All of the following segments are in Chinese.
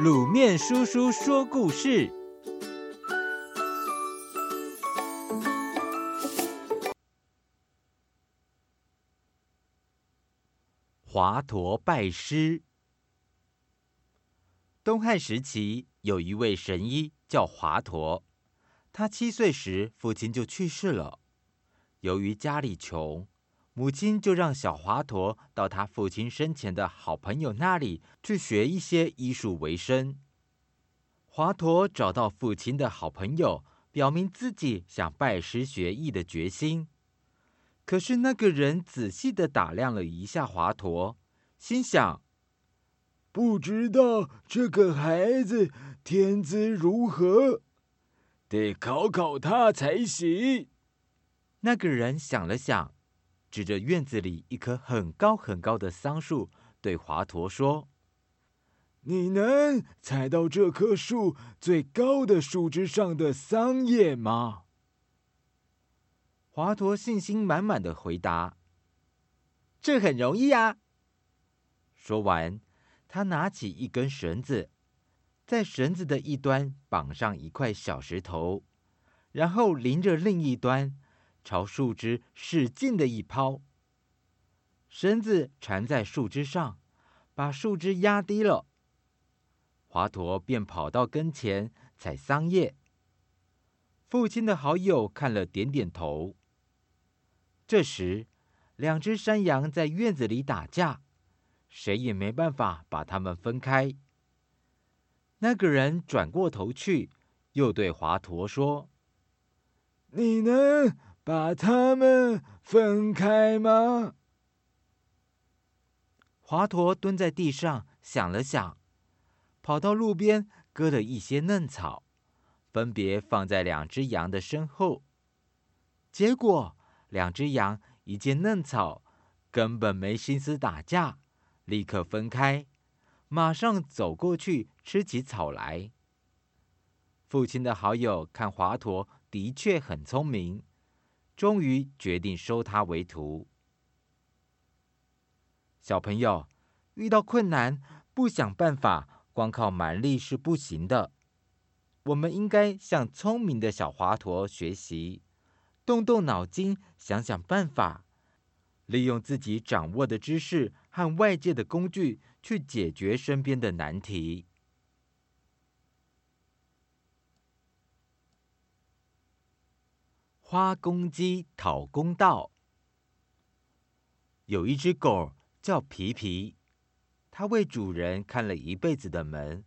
卤面叔叔说故事：华佗拜师。东汉时期，有一位神医叫华佗，他七岁时父亲就去世了。由于家里穷，母亲就让小华佗到他父亲生前的好朋友那里去学一些医术为生。华佗找到父亲的好朋友，表明自己想拜师学艺的决心。可是那个人仔细地打量了一下华佗，心想：不知道这个孩子天资如何，得考考他才行。那个人想了想。指着院子里一棵很高很高的桑树，对华佗说：“你能采到这棵树最高的树枝上的桑叶吗？”华佗信心满满的回答：“这很容易啊。”说完，他拿起一根绳子，在绳子的一端绑上一块小石头，然后拎着另一端。朝树枝使劲的一抛，绳子缠在树枝上，把树枝压低了。华佗便跑到跟前采桑叶。父亲的好友看了，点点头。这时，两只山羊在院子里打架，谁也没办法把它们分开。那个人转过头去，又对华佗说：“你能？”把他们分开吗？华佗蹲在地上想了想，跑到路边割了一些嫩草，分别放在两只羊的身后。结果，两只羊一见嫩草，根本没心思打架，立刻分开，马上走过去吃起草来。父亲的好友看华佗的确很聪明。终于决定收他为徒。小朋友遇到困难不想办法，光靠蛮力是不行的。我们应该向聪明的小华佗学习，动动脑筋，想想办法，利用自己掌握的知识和外界的工具去解决身边的难题。花公鸡讨公道。有一只狗叫皮皮，它为主人看了一辈子的门，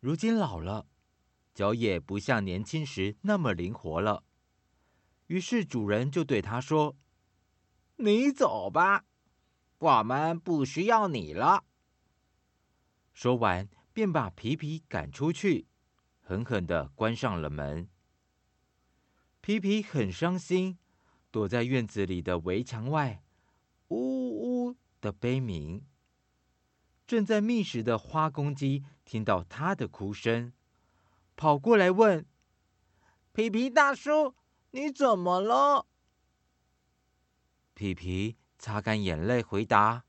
如今老了，脚也不像年轻时那么灵活了。于是主人就对它说：“你走吧，我们不需要你了。”说完，便把皮皮赶出去，狠狠地关上了门。皮皮很伤心，躲在院子里的围墙外，呜呜的悲鸣。正在觅食的花公鸡听到它的哭声，跑过来问：“皮皮大叔，你怎么了？”皮皮擦干眼泪回答：“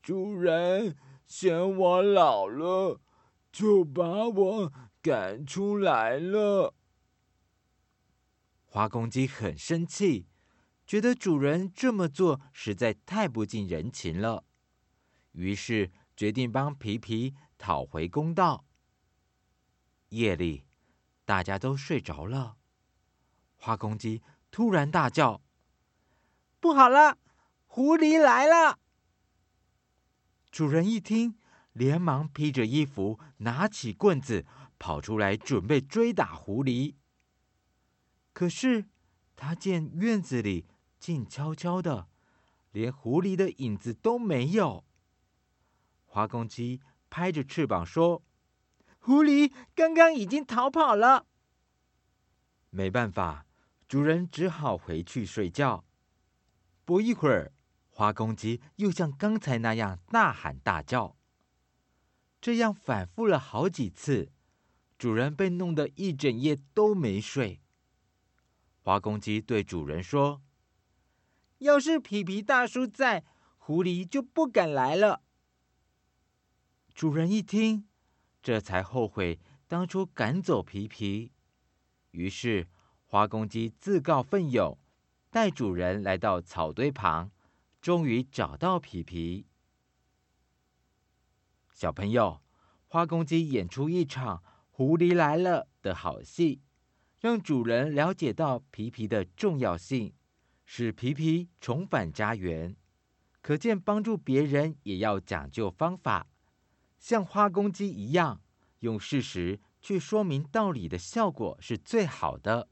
主人嫌我老了，就把我赶出来了。”花公鸡很生气，觉得主人这么做实在太不近人情了，于是决定帮皮皮讨回公道。夜里，大家都睡着了，花公鸡突然大叫：“不好了，狐狸来了！”主人一听，连忙披着衣服，拿起棍子，跑出来准备追打狐狸。可是，他见院子里静悄悄的，连狐狸的影子都没有。花公鸡拍着翅膀说：“狐狸刚刚已经逃跑了。”没办法，主人只好回去睡觉。不一会儿，花公鸡又像刚才那样大喊大叫。这样反复了好几次，主人被弄得一整夜都没睡。花公鸡对主人说：“要是皮皮大叔在，狐狸就不敢来了。”主人一听，这才后悔当初赶走皮皮。于是花公鸡自告奋勇，带主人来到草堆旁，终于找到皮皮。小朋友，花公鸡演出一场“狐狸来了”的好戏，让主人了解到皮皮的重要性，使皮皮重返家园。可见帮助别人也要讲究方法，像花公鸡一样，用事实去说明道理的效果是最好的。